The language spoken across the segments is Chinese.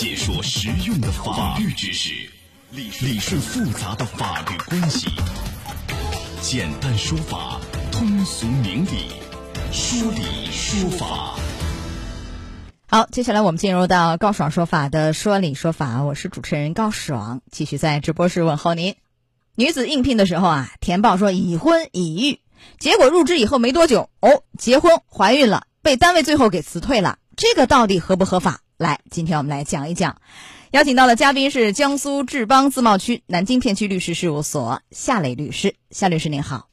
解说实用的法律知识，理理顺复杂的法律关系，简单说法，通俗明理，说理说法。好，接下来我们进入到高爽说法的说理说法，我是主持人高爽，继续在直播室问候您。女子应聘的时候啊，填报说已婚已育，结果入职以后没多久，哦，结婚怀孕了，被单位最后给辞退了，这个到底合不合法？来，今天我们来讲一讲。邀请到的嘉宾是江苏志邦自贸区南京片区律师事务所夏磊律师，夏律师您好。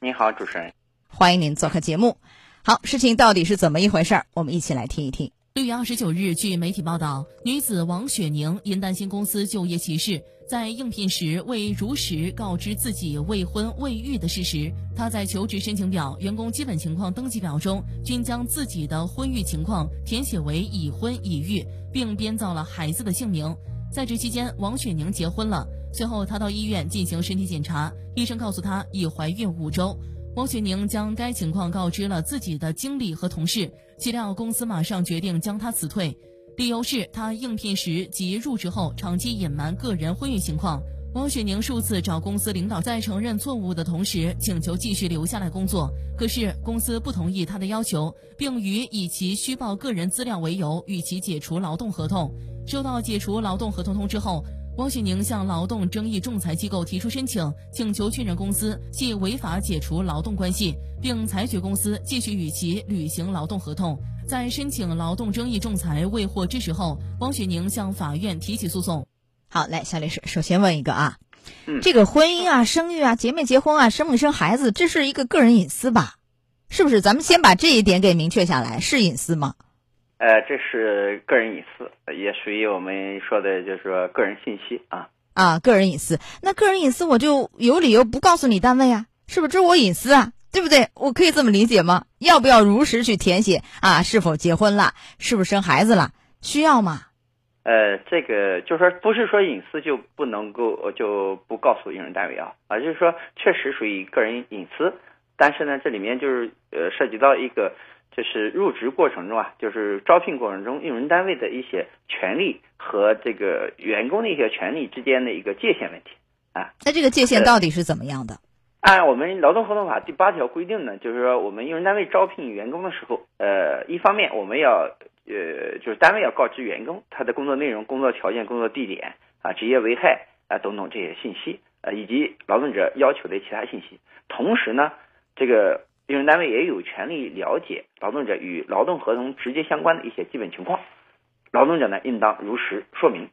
您好，主持人。欢迎您做客节目。好，事情到底是怎么一回事儿？我们一起来听一听。六月二十九日，据媒体报道，女子王雪宁因担心公司就业歧视，在应聘时未如实告知自己未婚未育的事实。他在求职申请表、员工基本情况登记表中均将自己的婚育情况填写为已婚已育，并编造了孩子的姓名。在职期间，王雪宁结婚了。随后，她到医院进行身体检查，医生告诉她已怀孕五周。王雪宁将该情况告知了自己的经理和同事，岂料公司马上决定将她辞退，理由是他应聘时及入职后长期隐瞒个人婚育情况。王雪宁数次找公司领导，在承认错误的同时，请求继续留下来工作，可是公司不同意他的要求，并以以其虚报个人资料为由，与其解除劳动合同。收到解除劳动合同通知后。汪雪宁向劳动争议仲裁机构提出申请，请求确认公司系违法解除劳动关系，并裁决公司继续与其履行劳动合同。在申请劳动争议仲裁未获支持后，汪雪宁向法院提起诉讼。好，来，夏律师，首先问一个啊，嗯这个婚姻啊、生育啊、结没结婚啊、生没生孩子，这是一个个人隐私吧？是不是？咱们先把这一点给明确下来，是隐私吗？呃，这是个人隐私，也属于我们说的，就是说个人信息啊。啊，个人隐私，那个人隐私我就有理由不告诉你单位啊，是不是？这是我隐私啊，对不对？我可以这么理解吗？要不要如实去填写啊？是否结婚了？是不是生孩子了？需要吗？呃，这个就是说，不是说隐私就不能够呃就不告诉用人单位啊，啊，就是说确实属于个人隐私，但是呢，这里面就是呃涉及到一个就是入职过程中啊，就是招聘过程中用人单位的一些权利和这个员工的一些权利之间的一个界限问题啊。那这个界限到底是怎么样的？按我们劳动合同法第八条规定呢，就是说我们用人单位招聘员工的时候，呃，一方面我们要呃，就是单位要告知员工他的工作内容、工作条件、工作地点啊、职业危害啊等等这些信息，呃，以及劳动者要求的其他信息。同时呢，这个用人单位也有权利了解劳动者与劳动合同直接相关的一些基本情况，劳动者呢应当如实说明。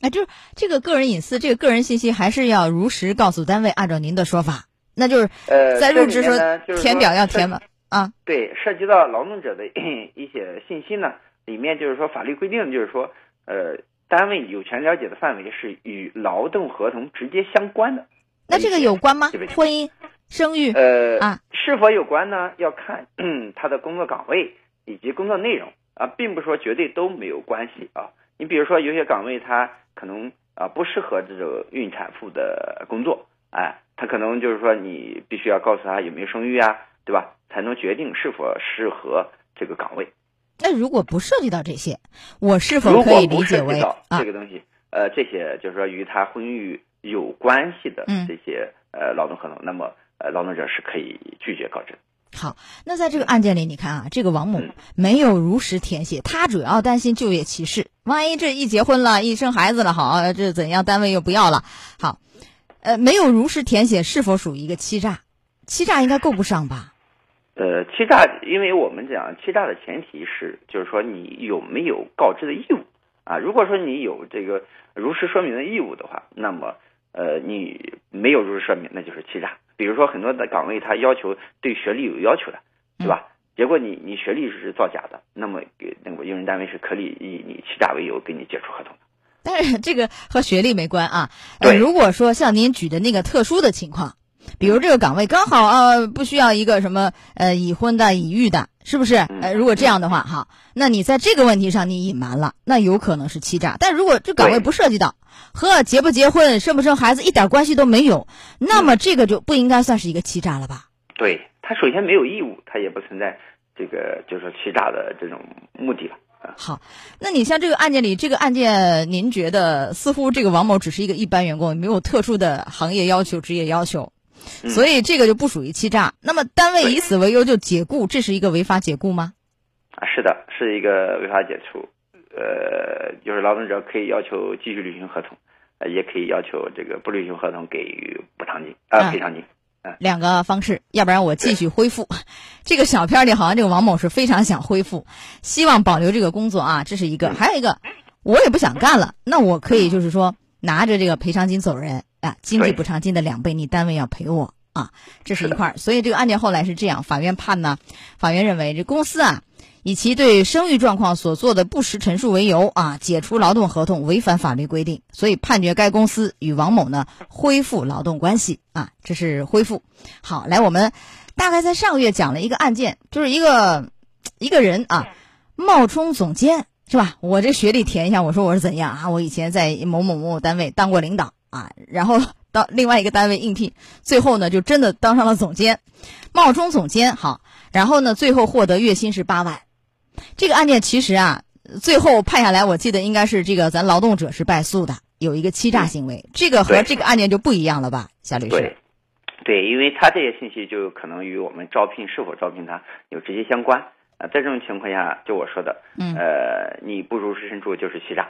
那就是这个个人隐私，这个个人信息还是要如实告诉单位。按照您的说法，那就是呃，在入职时候这里面呢就是填表要填吗？啊，对，涉及到劳动者的 一些信息呢，里面就是说法律规定，就是说，呃，单位有权了解的范围是与劳动合同直接相关的。那这个有关吗婚姻、生育呃，啊是否有关呢？要看嗯 他的工作岗位以及工作内容啊，并不是说绝对都没有关系啊。你比如说，有些岗位它可能啊不适合这种孕产妇的工作，哎，他可能就是说你必须要告诉他有没有生育啊，对吧？才能决定是否适合这个岗位。那如果不涉及到这些，我是否可以理解为这？个东西，呃，这些就是说与他婚育有关系的嗯这些、呃劳动合同，那么呃劳动者是可以拒绝告知的。好，那在这个案件里，你看啊，这个王某嗯没有如实填写，他主要担心就业歧视，万一这一结婚了，一生孩子了，好，这怎样，单位又不要了，好，呃，没有如实填写，是否属于一个欺诈？欺诈应该够不上吧？呃，欺诈，因为我们讲欺诈的前提是，就是说你有没有告知的义务啊？如果说你有这个如实说明的义务的话，那么呃你没有如实说明，那就是欺诈。比如说很多的岗位，他要求对学历有要求的，对吧？结果你你学历是造假的，那么给那个用人单位是可以以你欺诈为由给你解除合同的。但是这个和学历没关啊。呃，对如果说像您举的那个特殊的情况，比如这个岗位刚好啊不需要一个什么呃已婚的、已育的，是不是？呃，如果这样的话，哈，那你在这个问题上你隐瞒了，那有可能是欺诈。但如果这岗位不涉及到和结不结婚、生不生孩子一点关系都没有，那么这个就不应该算是一个欺诈了吧？对他首先没有义务，他也不存在这个就是说欺诈的这种目的了。好，那你像这个案件里，这个案件，您觉得似乎这个王某只是一个一般员工，没有特殊的行业要求、职业要求，所以这个就不属于欺诈。那么单位以此为由就解雇，这是一个违法解雇吗？啊，是的，是一个违法解除。呃，就是劳动者可以要求继续履行合同，呃，也可以要求这个不履行合同给予补偿金啊赔偿金。两个方式，要不然我继续恢复。这个小片里好像这个王某是非常想恢复，希望保留这个工作啊，这是一个。还有一个，我也不想干了，那我可以就是说拿着这个赔偿金走人啊，经济补偿金的两倍，你单位要赔我啊，这是一块儿。所以这个案件后来是这样，法院判呢，法院认为这公司啊。以其对生育状况所做的不实陈述为由啊，解除劳动合同违反法律规定，所以判决该公司与王某呢恢复劳动关系啊，这是恢复。好，来我们大概在上个月讲了一个案件，就是一个一个人啊冒充总监是吧？我这学历填一下，我说我是怎样啊？我以前在某某某某单位当过领导啊，然后到另外一个单位应聘，最后呢就真的当上了总监，冒充总监好，然后呢最后获得月薪是八万。这个案件其实啊，最后判下来，我记得应该是这个咱劳动者是败诉的，有一个欺诈行为，这个和这个案件就不一样了吧，夏律师？对，对，因为他这些信息就可能与我们招聘是否招聘他有直接相关啊。在这种情况下，就我说的，嗯，呃，你不如实陈述就是欺诈，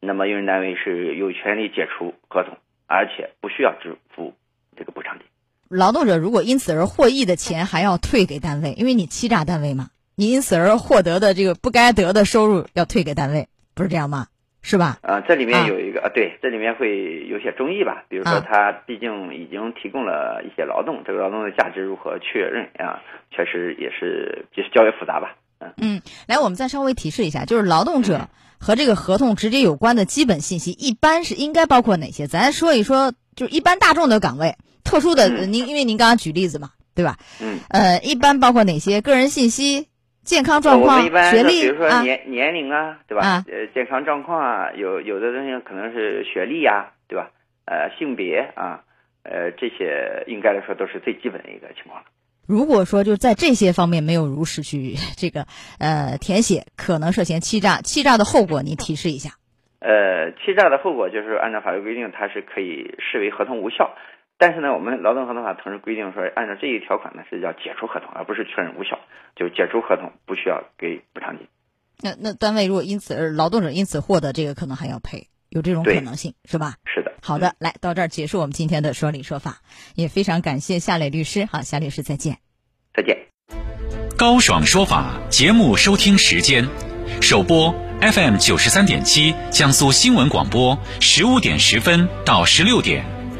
那么用人单位是有权利解除合同，而且不需要支付这个补偿金。劳动者如果因此而获益的钱还要退给单位，因为你欺诈单位嘛。你因此而获得的这个不该得的收入要退给单位，不是这样吗？是吧？啊，这里面有一个啊，对，这里面会有些争议吧。比如说，他毕竟已经提供了一些劳动，这个劳动的价值如何确认啊？确实也是就是较为复杂吧。嗯嗯，来，我们再稍微提示一下，就是劳动者和这个合同直接有关的基本信息，一般是应该包括哪些？咱说一说，就是一般大众的岗位，特殊的，您因为您刚刚举例子嘛，对吧？嗯。呃，一般包括哪些个人信息？健康状况、学历，比如说年年龄啊，对吧？呃，健康状况啊，有有的东西可能是学历呀，对吧？呃，性别啊，呃，这些应该来说都是最基本的一个情况。如果说就在这些方面没有如实去 这个呃填写，可能涉嫌欺诈。欺诈的后果，你提示一下。呃，欺诈的后果就是按照法律规定，它是可以视为合同无效。但是呢，我们劳动合同法同时规定说，按照这一条款呢，是要解除合同，而不是确认无效，就解除合同不需要给补偿金。那那单位如果因此而劳动者因此获得这个，可能还要赔，有这种可能性是吧？是的。好的，来到这儿结束我们今天的说理说法，也非常感谢夏磊律师。好，夏律师再见。再见。高爽说法节目收听时间，首播 FM 九十三点七，江苏新闻广播，十五点十分到十六点。